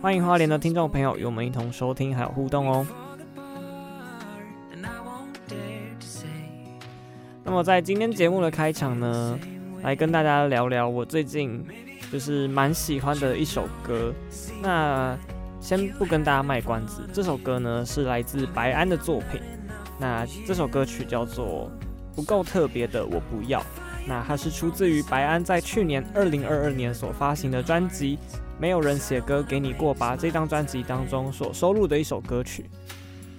欢迎花莲的听众朋友与我们一同收听还有互动哦。那么在今天节目的开场呢，来跟大家聊聊我最近就是蛮喜欢的一首歌。那先不跟大家卖关子，这首歌呢是来自白安的作品。那这首歌曲叫做《不够特别的我不要》。那它是出自于白安在去年二零二二年所发行的专辑。没有人写歌给你过吧，这张专辑当中所收录的一首歌曲。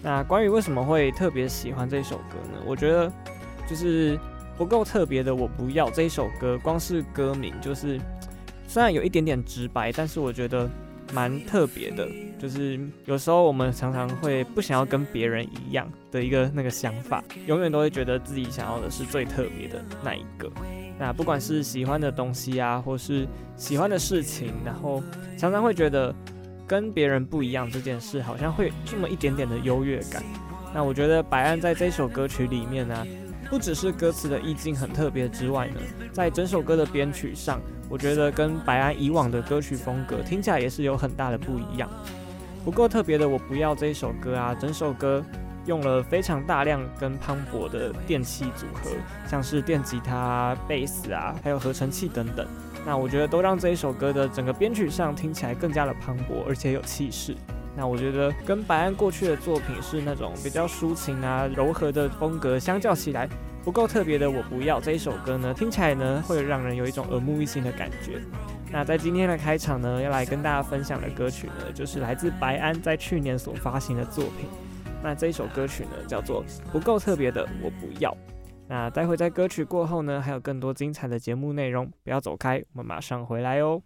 那关于为什么会特别喜欢这首歌呢？我觉得就是不够特别的，我不要这一首歌。光是歌名就是虽然有一点点直白，但是我觉得蛮特别的。就是有时候我们常常会不想要跟别人一样的一个那个想法，永远都会觉得自己想要的是最特别的那一个。那不管是喜欢的东西啊，或是喜欢的事情，然后常常会觉得跟别人不一样这件事，好像会有这么一点点的优越感。那我觉得白安在这首歌曲里面呢、不只是歌词的意境很特别之外呢，在整首歌的编曲上，我觉得跟白安以往的歌曲风格听起来也是有很大的不一样。不够特别的，我不要这一首歌啊，整首歌。用了非常大量跟磅礴的电器组合，像是电吉他、贝斯啊，还有合成器等等。那我觉得都让这一首歌的整个编曲上听起来更加的磅礴，而且有气势。那我觉得跟白安过去的作品是那种比较抒情啊、柔和的风格相较起来，不够特别的我不要这一首歌呢，听起来呢会让人有一种耳目一新的感觉。那在今天的开场呢，要来跟大家分享的歌曲呢，就是来自白安在去年所发行的作品。那这一首歌曲呢，叫做《不够特别的我不要》。那待会在歌曲过后呢，还有更多精彩的节目内容，不要走开，我们马上回来哦。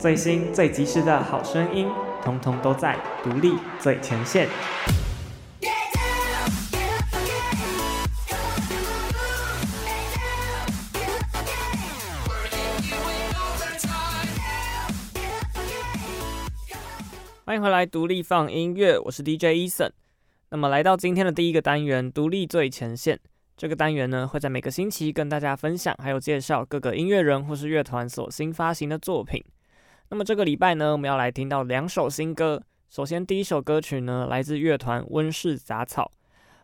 最新最及时的好声音，通通都在独立最前线。欢迎回来，独立放音乐，我是 DJ Eason。那么来到今天的第一个单元，独立最前线。这个单元呢，会在每个星期跟大家分享，还有介绍各个音乐人或是乐团所新发行的作品。那么这个礼拜呢，我们要来听到两首新歌。首先，第一首歌曲呢，来自乐团温室杂草。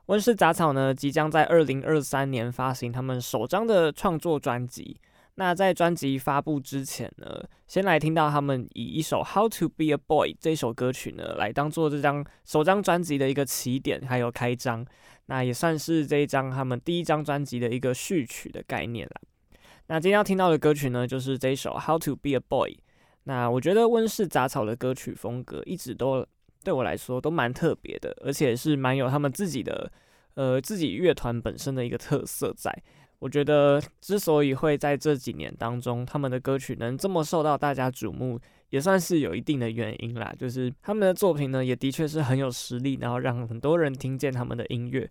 温室杂草呢，即将在二零二三年发行他们首张的创作专辑。那在专辑发布之前呢，先来听到他们以一首《How to Be a Boy》这首歌曲呢，来当做这张首张专辑的一个起点，还有开张。那也算是这一张他们第一张专辑的一个序曲的概念啦。那今天要听到的歌曲呢，就是这一首《How to Be a Boy》。那我觉得温室杂草的歌曲风格一直都对我来说都蛮特别的，而且是蛮有他们自己的呃自己乐团本身的一个特色在。我觉得之所以会在这几年当中，他们的歌曲能这么受到大家瞩目，也算是有一定的原因啦。就是他们的作品呢，也的确是很有实力，然后让很多人听见他们的音乐。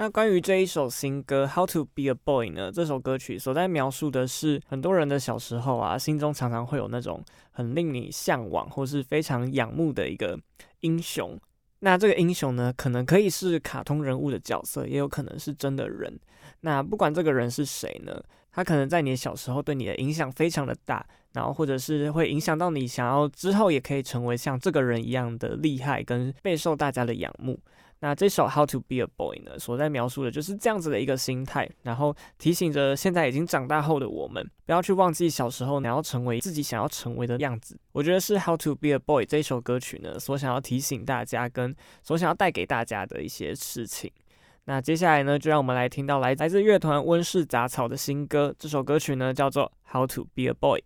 那关于这一首新歌《How to Be a Boy》呢？这首歌曲所在描述的是很多人的小时候啊，心中常常会有那种很令你向往或是非常仰慕的一个英雄。那这个英雄呢，可能可以是卡通人物的角色，也有可能是真的人。那不管这个人是谁呢，他可能在你的小时候对你的影响非常的大，然后或者是会影响到你想要之后也可以成为像这个人一样的厉害，跟备受大家的仰慕。那这首《How to Be a Boy》呢，所在描述的就是这样子的一个心态，然后提醒着现在已经长大后的我们，不要去忘记小时候你要成为自己想要成为的样子。我觉得是《How to Be a Boy》这首歌曲呢，所想要提醒大家跟所想要带给大家的一些事情。那接下来呢，就让我们来听到来来自乐团温室杂草的新歌，这首歌曲呢叫做《How to Be a Boy》。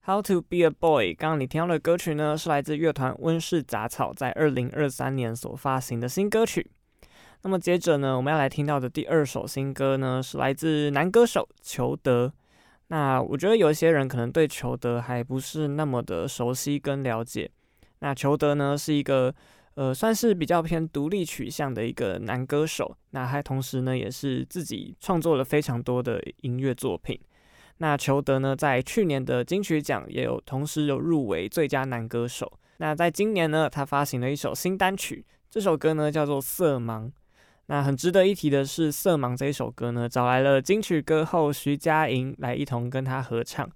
How to be a boy？刚刚你听到的歌曲呢，是来自乐团温室杂草在二零二三年所发行的新歌曲。那么接着呢，我们要来听到的第二首新歌呢，是来自男歌手裘德。那我觉得有一些人可能对裘德还不是那么的熟悉跟了解。那裘德呢，是一个呃，算是比较偏独立取向的一个男歌手。那还同时呢，也是自己创作了非常多的音乐作品。那裘德呢，在去年的金曲奖也有同时有入围最佳男歌手。那在今年呢，他发行了一首新单曲，这首歌呢叫做《色盲》。那很值得一提的是，《色盲》这一首歌呢，找来了金曲歌后徐佳莹来一同跟他合唱。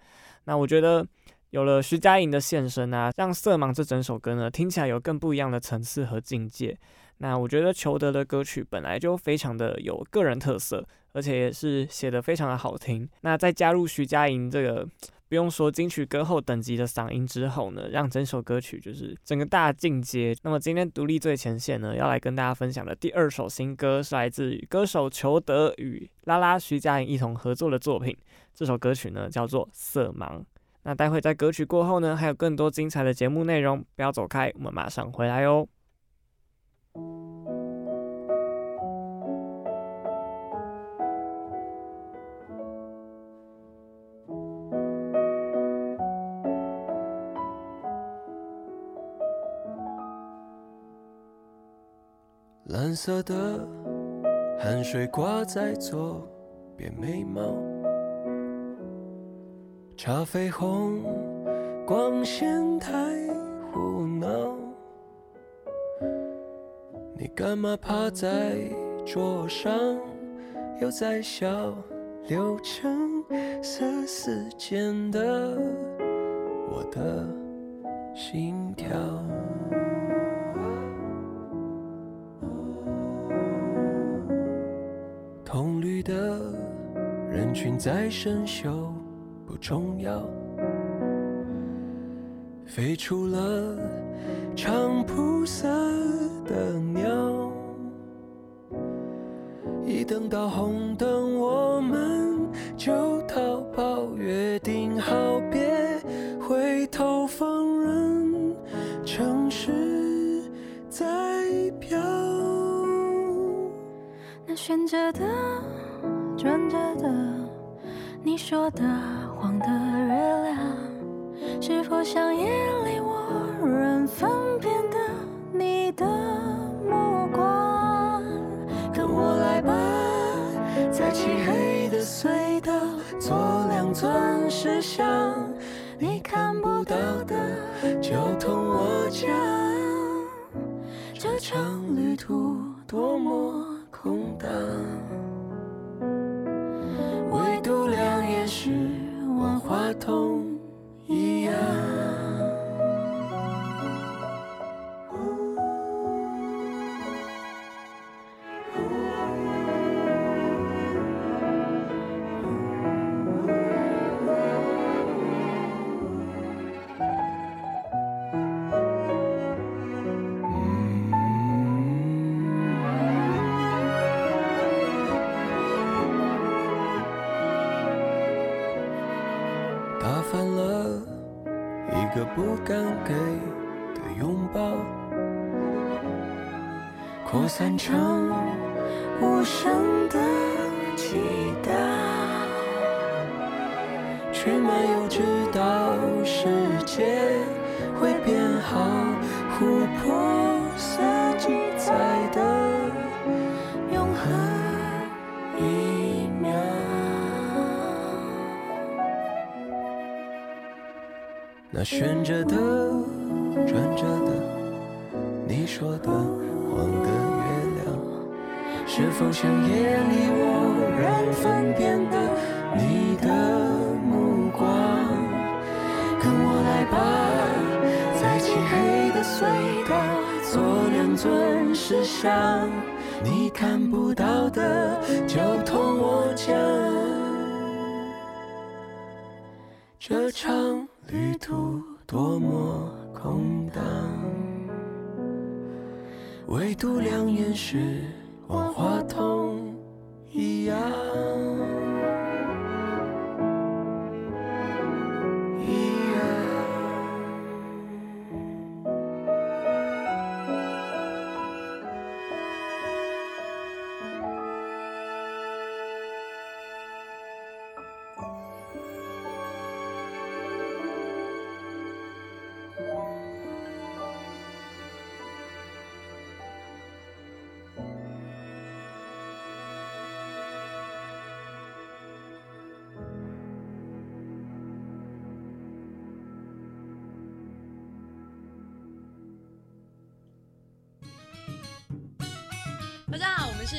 那我觉得有了徐佳莹的现身啊，让《色盲》这整首歌呢听起来有更不一样的层次和境界。那我觉得裘德的歌曲本来就非常的有个人特色，而且也是写得非常的好听。那再加入徐佳莹这个。不用说金曲歌后等级的嗓音之后呢，让整首歌曲就是整个大进阶。那么今天独立最前线呢，要来跟大家分享的第二首新歌是来自于歌手裘德与拉拉徐佳莹一同合作的作品。这首歌曲呢叫做《色盲》。那待会在歌曲过后呢，还有更多精彩的节目内容，不要走开，我们马上回来哦。蓝色的汗水挂在左边眉毛，茶绯红光线太胡闹。你干嘛趴在桌上，又在笑，流成色丝间的我的心跳。铜绿的人群在生锈，重要。飞出了长铺色的鸟。一等到不敢给的拥抱，扩散成无声的期待，那悬着的，转着的，你说的黄的月亮，是否像夜里我人分辨的你的目光？跟我来吧，在漆黑的隧道做两尊石像，你看不到的就同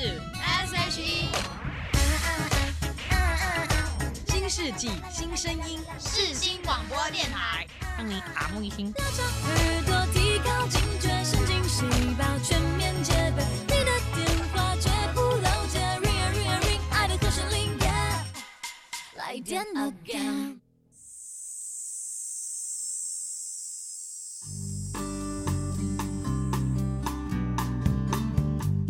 S.H.E，新世纪新声音，世新广播电台，让你耳目一新。耳朵提高警觉，神经细胞全面戒备，你的电话绝不漏接，Ring a ring a ring，爱的和弦铃，yeah，来电。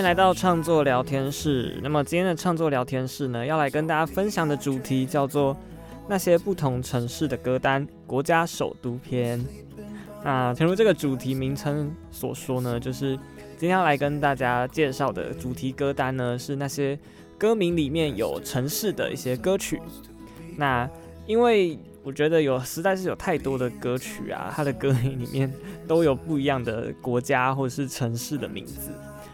迎来到创作聊天室。那么今天的创作聊天室呢，要来跟大家分享的主题叫做那些不同城市的歌单——国家首都篇。那诚如这个主题名称所说呢，就是今天要来跟大家介绍的主题歌单呢，是那些歌名里面有城市的一些歌曲。那因为我觉得有实在是有太多的歌曲啊，它的歌名里面都有不一样的国家或者是城市的名字。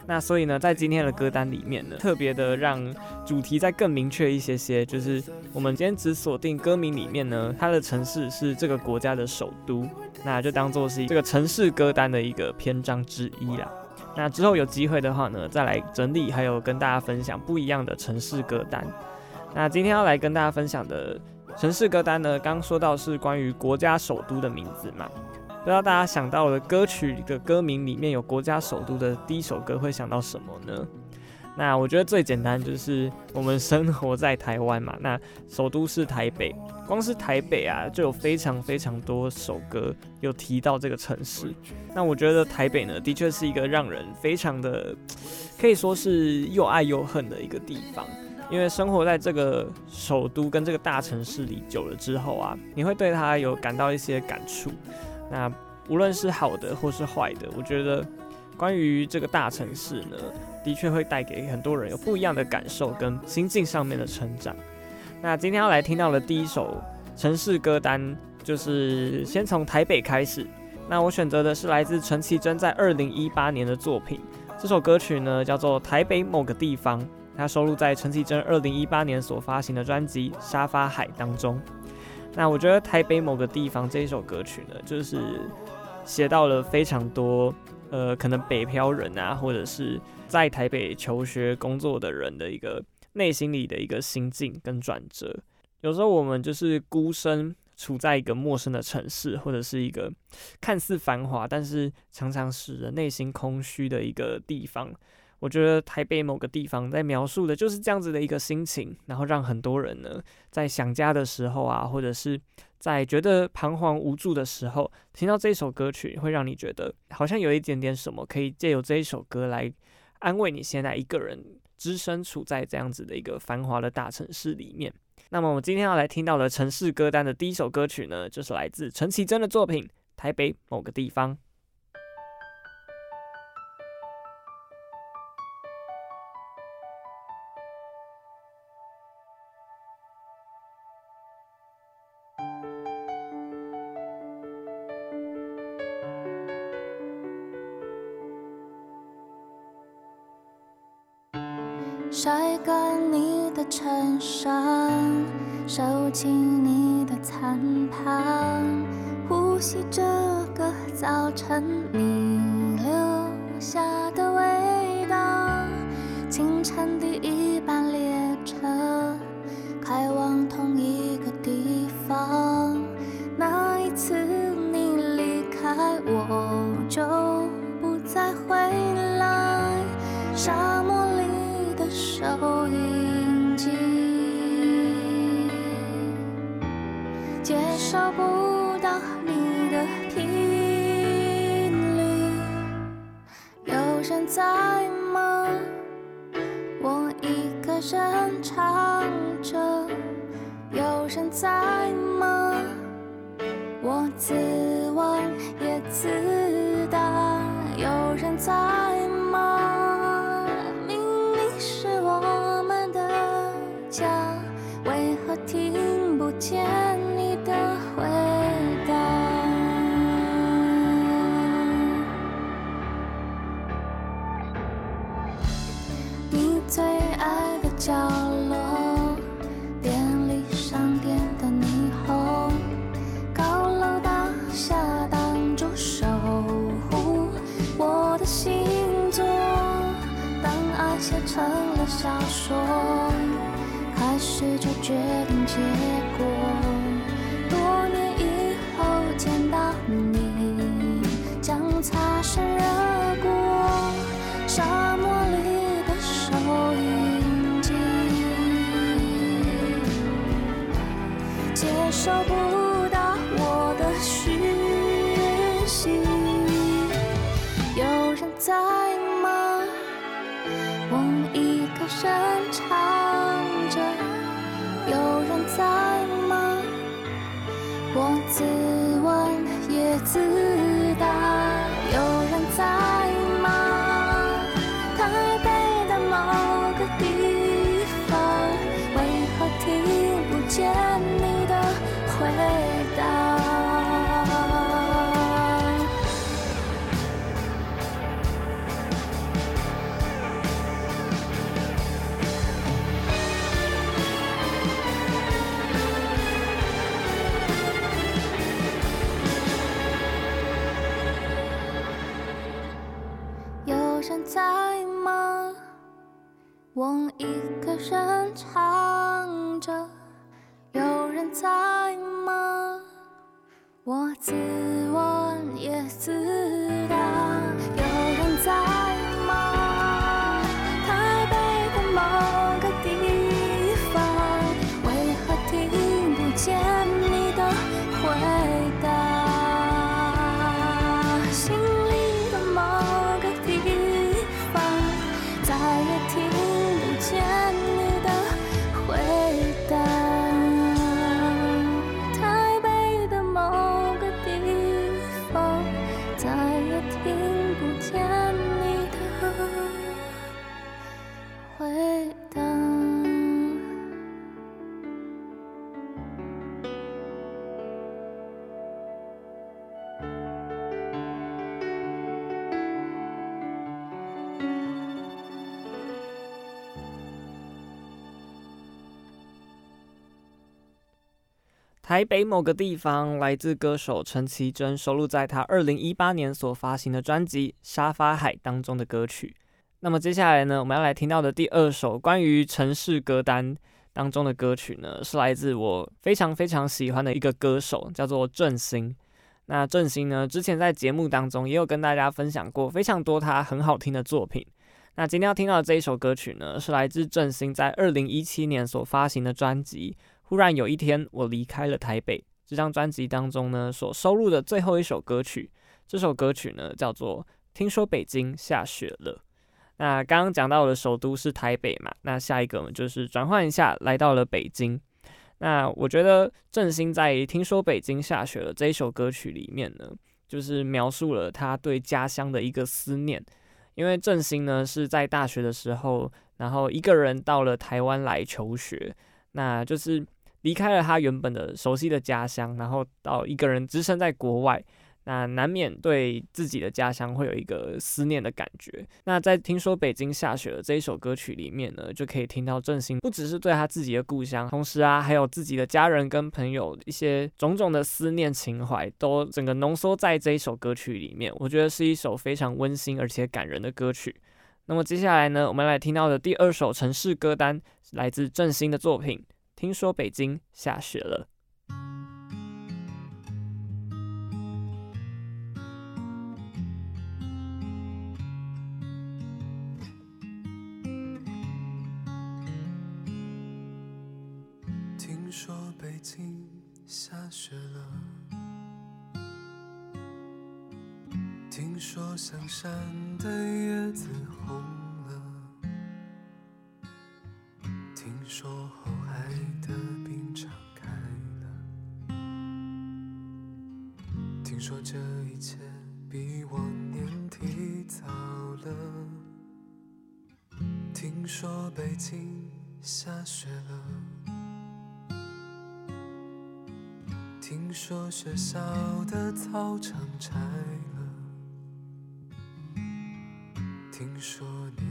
那所以呢，在今天的歌单里面呢，特别的让主题再更明确一些些，就是我们今天只锁定歌名里面呢，它的城市是这个国家的首都，那就当做是这个城市歌单的一个篇章之一啦。那之后有机会的话呢，再来整理，还有跟大家分享不一样的城市歌单。那今天要来跟大家分享的城市歌单呢，刚说到是关于国家首都的名字嘛。不知道大家想到的歌曲的歌名里面有国家首都的第一首歌会想到什么呢？那我觉得最简单就是我们生活在台湾嘛，那首都是台北，光是台北啊就有非常非常多首歌有提到这个城市。那我觉得台北呢，的确是一个让人非常的可以说是又爱又恨的一个地方，因为生活在这个首都跟这个大城市里久了之后啊，你会对它有感到一些感触。那无论是好的或是坏的，我觉得关于这个大城市呢，的确会带给很多人有不一样的感受跟心境上面的成长。那今天要来听到的第一首城市歌单，就是先从台北开始。那我选择的是来自陈绮贞在二零一八年的作品，这首歌曲呢叫做《台北某个地方》，它收录在陈绮贞二零一八年所发行的专辑《沙发海》当中。那我觉得台北某个地方这一首歌曲呢，就是写到了非常多，呃，可能北漂人啊，或者是在台北求学工作的人的一个内心里的一个心境跟转折。有时候我们就是孤身处在一个陌生的城市，或者是一个看似繁华，但是常常使人内心空虚的一个地方。我觉得台北某个地方在描述的就是这样子的一个心情，然后让很多人呢在想家的时候啊，或者是在觉得彷徨无助的时候，听到这首歌曲，会让你觉得好像有一点点什么可以借由这一首歌来安慰你现在一个人只身处在这样子的一个繁华的大城市里面。那么我们今天要来听到的城市歌单的第一首歌曲呢，就是来自陈绮贞的作品《台北某个地方》。为何听不见？台北某个地方，来自歌手陈绮贞，收录在她二零一八年所发行的专辑《沙发海》当中的歌曲。那么接下来呢，我们要来听到的第二首关于城市歌单当中的歌曲呢，是来自我非常非常喜欢的一个歌手，叫做郑兴。那郑兴呢，之前在节目当中也有跟大家分享过非常多他很好听的作品。那今天要听到的这一首歌曲呢，是来自郑兴在二零一七年所发行的专辑。忽然有一天，我离开了台北。这张专辑当中呢，所收录的最后一首歌曲，这首歌曲呢叫做《听说北京下雪了》。那刚刚讲到的首都是台北嘛，那下一个呢就是转换一下，来到了北京。那我觉得郑兴在《听说北京下雪了》这一首歌曲里面呢，就是描述了他对家乡的一个思念。因为郑兴呢是在大学的时候，然后一个人到了台湾来求学，那就是。离开了他原本的熟悉的家乡，然后到一个人只身在国外，那难免对自己的家乡会有一个思念的感觉。那在听说北京下雪了这一首歌曲里面呢，就可以听到郑兴不只是对他自己的故乡，同时啊，还有自己的家人跟朋友一些种种的思念情怀，都整个浓缩在这一首歌曲里面。我觉得是一首非常温馨而且感人的歌曲。那么接下来呢，我们来听到的第二首城市歌单，来自郑兴的作品《听说北京下雪了。听说北京下雪了。听说香山的叶子红。下雪了，听说学校的操场拆了。听说你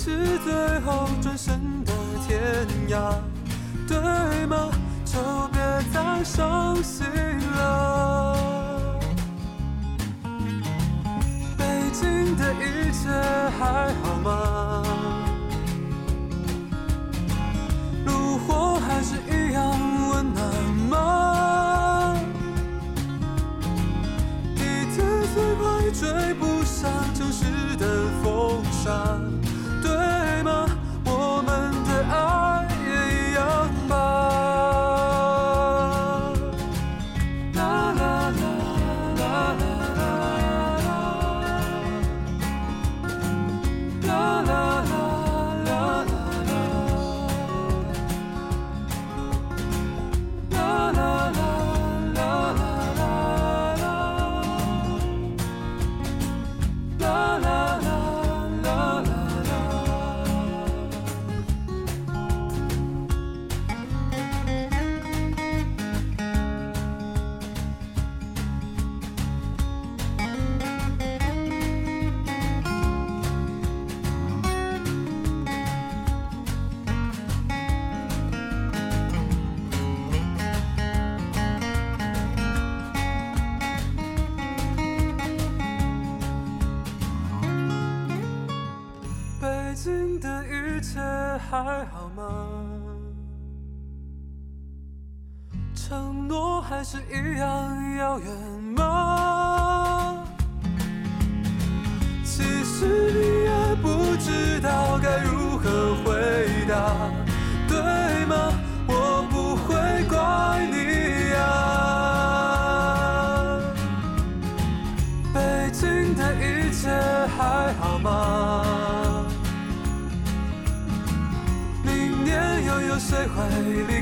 是，最后转身的天涯，对吗？就别再伤心了。北京的一切还好吗？炉火还是一样温暖吗？追不上城市的风沙，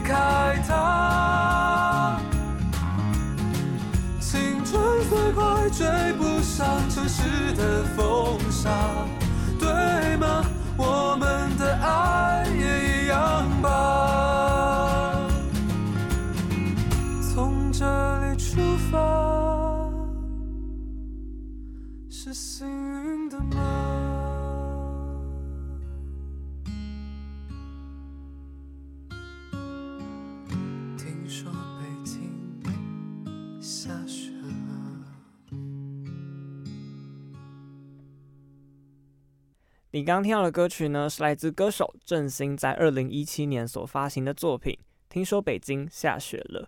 开它？青春虽快追不上城市的风沙，你刚听到的歌曲呢，是来自歌手郑兴在二零一七年所发行的作品《听说北京下雪了》。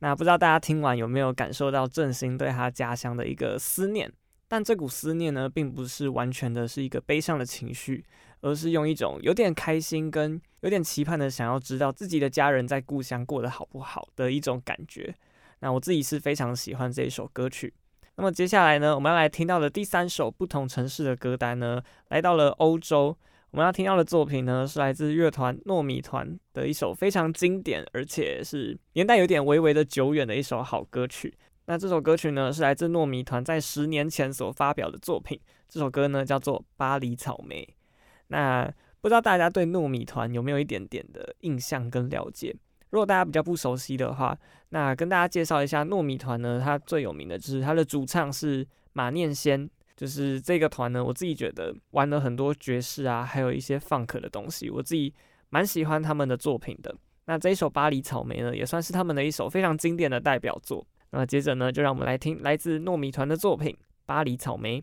那不知道大家听完有没有感受到郑兴对他家乡的一个思念？但这股思念呢，并不是完全的是一个悲伤的情绪，而是用一种有点开心跟有点期盼的想要知道自己的家人在故乡过得好不好的一种感觉。那我自己是非常喜欢这一首歌曲。那么接下来呢，我们要来听到的第三首不同城市的歌单呢，来到了欧洲。我们要听到的作品呢，是来自乐团糯米团的一首非常经典，而且是年代有点微微的久远的一首好歌曲。那这首歌曲呢，是来自糯米团在十年前所发表的作品。这首歌呢，叫做《巴黎草莓》。那不知道大家对糯米团有没有一点点的印象跟了解？如果大家比较不熟悉的话，那跟大家介绍一下糯米团呢，它最有名的就是它的主唱是马念先。就是这个团呢，我自己觉得玩了很多爵士啊，还有一些 funk 的东西，我自己蛮喜欢他们的作品的。那这一首《巴黎草莓》呢，也算是他们的一首非常经典的代表作。那接着呢，就让我们来听来自糯米团的作品《巴黎草莓》。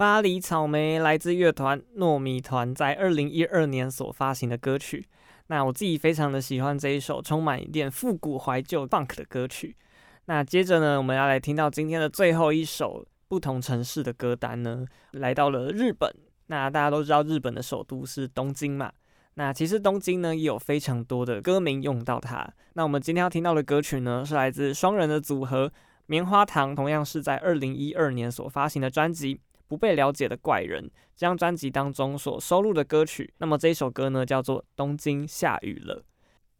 巴黎草莓来自乐团糯米团在二零一二年所发行的歌曲。那我自己非常的喜欢这一首充满一点复古怀旧 funk 的歌曲。那接着呢，我们要来听到今天的最后一首不同城市的歌单呢，来到了日本。那大家都知道日本的首都是东京嘛。那其实东京呢也有非常多的歌名用到它。那我们今天要听到的歌曲呢，是来自双人的组合棉花糖，同样是在二零一二年所发行的专辑。不被了解的怪人，这张专辑当中所收录的歌曲，那么这一首歌呢叫做《东京下雨了》。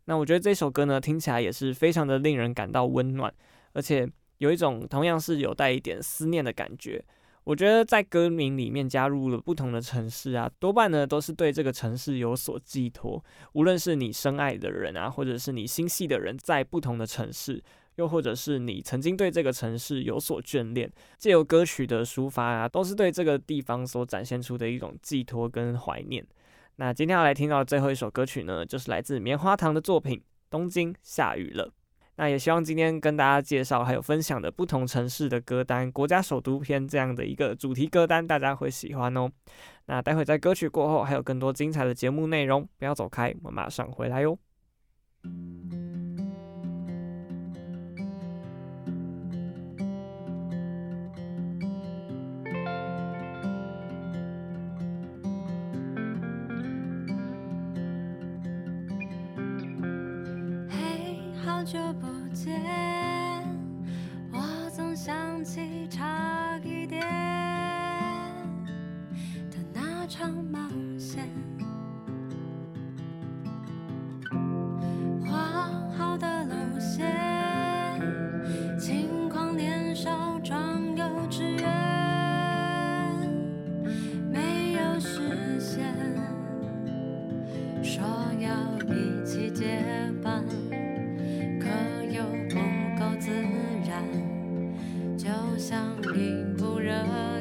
那我觉得这首歌呢听起来也是非常的令人感到温暖，而且有一种同样是有带一点思念的感觉。我觉得在歌名里面加入了不同的城市啊，多半呢都是对这个城市有所寄托。无论是你深爱的人啊，或者是你心系的人，在不同的城市。又或者是你曾经对这个城市有所眷恋，借由歌曲的抒发啊，都是对这个地方所展现出的一种寄托跟怀念。那今天要来听到的最后一首歌曲呢，就是来自棉花糖的作品《东京下雨了》。那也希望今天跟大家介绍还有分享的不同城市的歌单，国家首都篇这样的一个主题歌单，大家会喜欢哦。那待会在歌曲过后还有更多精彩的节目内容，不要走开，我们马上回来哟。好久不见，我总想起差一点的那场冒险。画好的路线长片，过了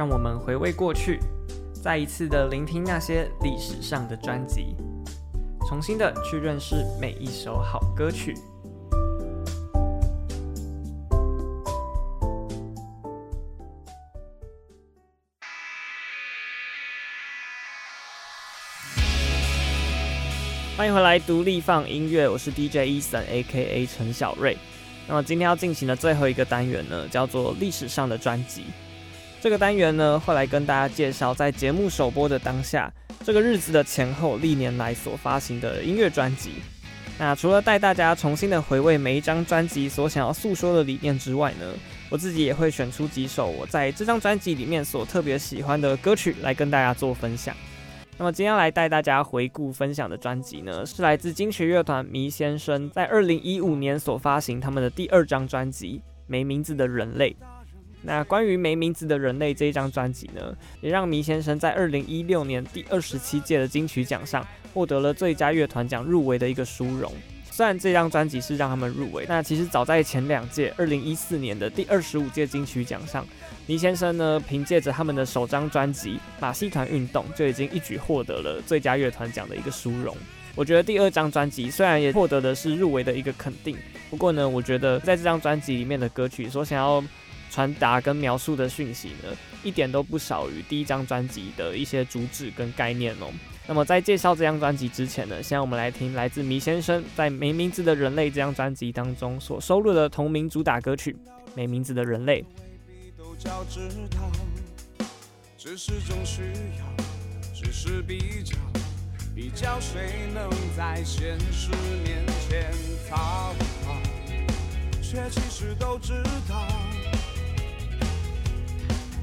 让我们回味过去，再一次的聆听那些历史上的专辑，重新的去认识每一首好歌曲。欢迎回来，独立放音乐，我是 DJ Eason，A.K.A. 陈小瑞。那么今天要进行的最后一个单元呢，叫做历史上的专辑。这个单元呢，会来跟大家介绍在节目首播的当下，这个日子的前后，历年来所发行的音乐专辑。那除了带大家重新的回味每一张专辑所想要诉说的理念之外呢，我自己也会选出几首我在这张专辑里面所特别喜欢的歌曲来跟大家做分享。那么今天来带大家回顾分享的专辑呢，是来自金曲乐团迷先生在二零一五年所发行他们的第二张专辑《没名字的人类》。那关于《没名字的人类》这一张专辑呢，也让迷先生在二零一六年第二十七届的金曲奖上获得了最佳乐团奖入围的一个殊荣。虽然这张专辑是让他们入围，那其实早在前两届，二零一四年的第二十五届金曲奖上。倪先生呢，凭借着他们的首张专辑《马戏团运动》，就已经一举获得了最佳乐团奖的一个殊荣。我觉得第二张专辑虽然也获得的是入围的一个肯定，不过呢，我觉得在这张专辑里面的歌曲所想要传达跟描述的讯息呢，一点都不少于第一张专辑的一些主旨跟概念哦。那么在介绍这张专辑之前呢，现在我们来听来自麋先生在《没名字的人类》这张专辑当中所收录的同名主打歌曲《没名字的人类》。要知道，只是种需要，只是比较，比较谁能在现实面前讨好，却其实都知道，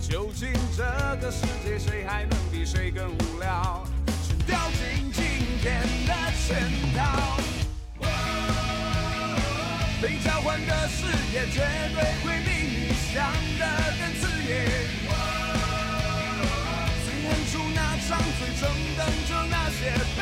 究竟这个世界谁还能比谁更无聊？全掉进今天的圈套，被交换的誓言绝对会比你想的更刺眼。最远处那张嘴，正等着那些被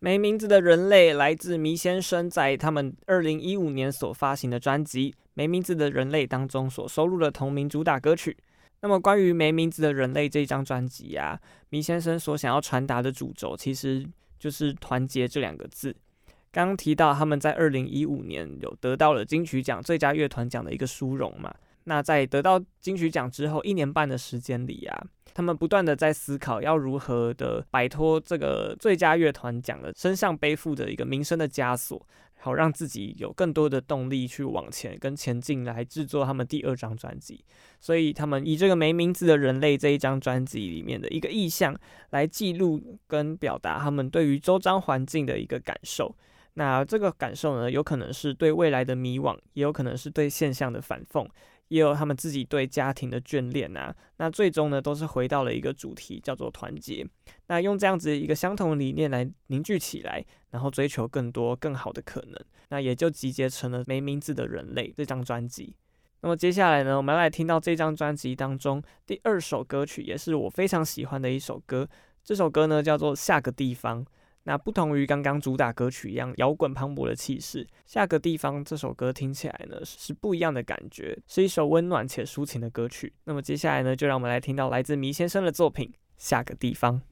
没名字的人类来自迷先生在他们二零一五年所发行的专辑《没名字的人类》当中所收录的同名主打歌曲。那么关于《没名字的人类》这张专辑呀，迷先生所想要传达的主轴其实就是团结这两个字。刚刚提到他们在二零一五年有得到了金曲奖最佳乐团奖的一个殊荣嘛。那在得到金曲奖之后一年半的时间里啊，他们不断的在思考要如何的摆脱这个最佳乐团奖的身上背负的一个名声的枷锁，好让自己有更多的动力去往前跟前进，来制作他们第二张专辑。所以他们以这个没名字的人类这一张专辑里面的一个意象，来记录跟表达他们对于周遭环境的一个感受。那这个感受呢，有可能是对未来的迷惘，也有可能是对现象的反讽。也有他们自己对家庭的眷恋啊，那最终呢，都是回到了一个主题，叫做团结。那用这样子一个相同理念来凝聚起来，然后追求更多更好的可能，那也就集结成了没名字的人类这张专辑。那么接下来呢，我们来听到这张专辑当中第二首歌曲，也是我非常喜欢的一首歌。这首歌呢，叫做《下个地方》。那不同于刚刚主打歌曲一样摇滚磅礴的气势，下个地方这首歌听起来呢是不一样的感觉，是一首温暖且抒情的歌曲。那么接下来呢，就让我们来听到来自迷先生的作品《下个地方》。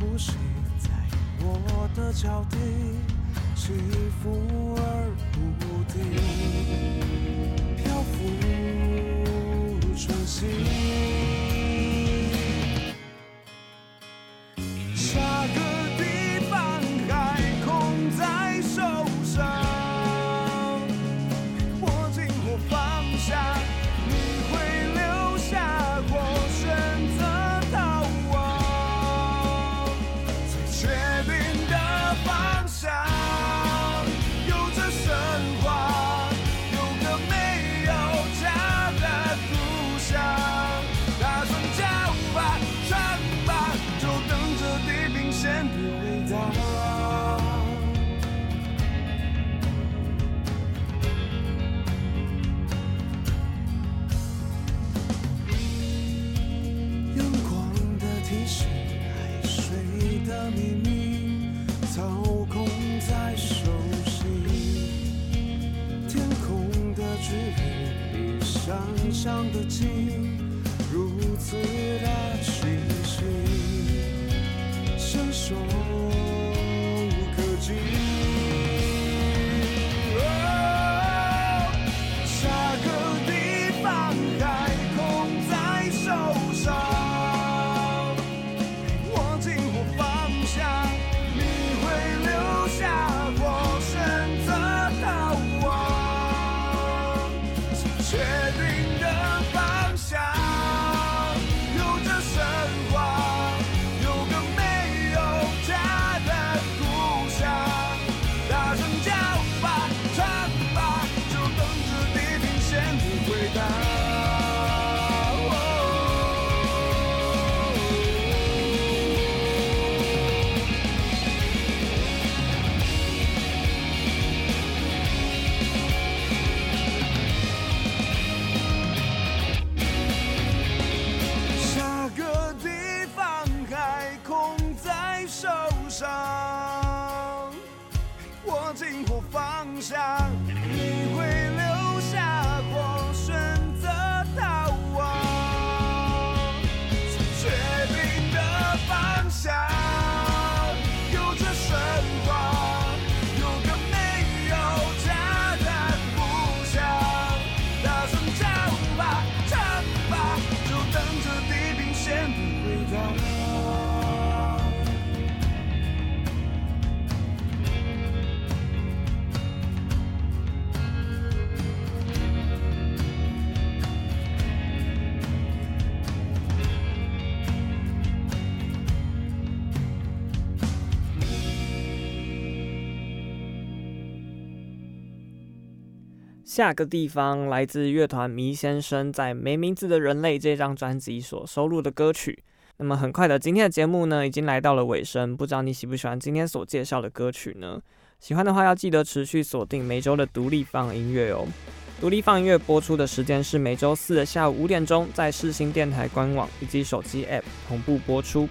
呼吸在我的脚底起伏而不定漂浮如初上的情，如此的。下个地方来自乐团迷先生在《没名字的人类》这张专辑所收录的歌曲。那么很快的，今天的节目呢已经来到了尾声，不知道你喜不喜欢今天所介绍的歌曲呢？喜欢的话要记得持续锁定每周的独立放音乐哦。独立放音乐播出的时间是每周四的下午五点钟，在世新电台官网以及手机 App 同步播出。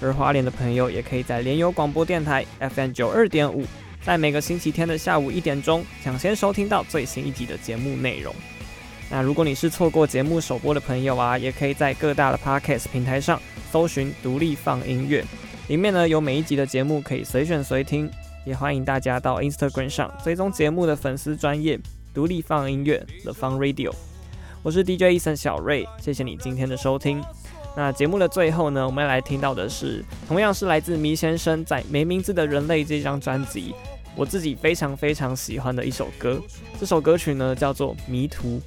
而花莲的朋友也可以在联友广播电台 FM 九二点五。在每个星期天的下午一点钟，抢先收听到最新一集的节目内容。那如果你是错过节目首播的朋友啊，也可以在各大的 Podcast 平台上搜寻“独立放音乐”，里面呢有每一集的节目可以随选随听。也欢迎大家到 Instagram 上追踪节目的粉丝专业“独立放音乐 The Fun Radio”。我是 DJ Eason 小瑞，谢谢你今天的收听。那节目的最后呢，我们要来听到的是，同样是来自迷先生在《没名字的人类》这张专辑，我自己非常非常喜欢的一首歌。这首歌曲呢叫做《迷途》。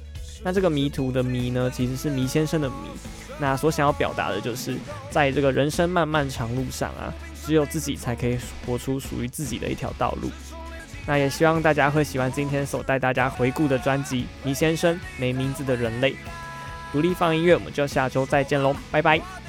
那这个迷途的迷呢，其实是迷先生的迷。那所想要表达的就是，在这个人生漫漫长路上啊，只有自己才可以活出属于自己的一条道路。那也希望大家会喜欢今天所带大家回顾的专辑《迷先生没名字的人类》。独立放音乐，我们就下周再见喽，拜拜。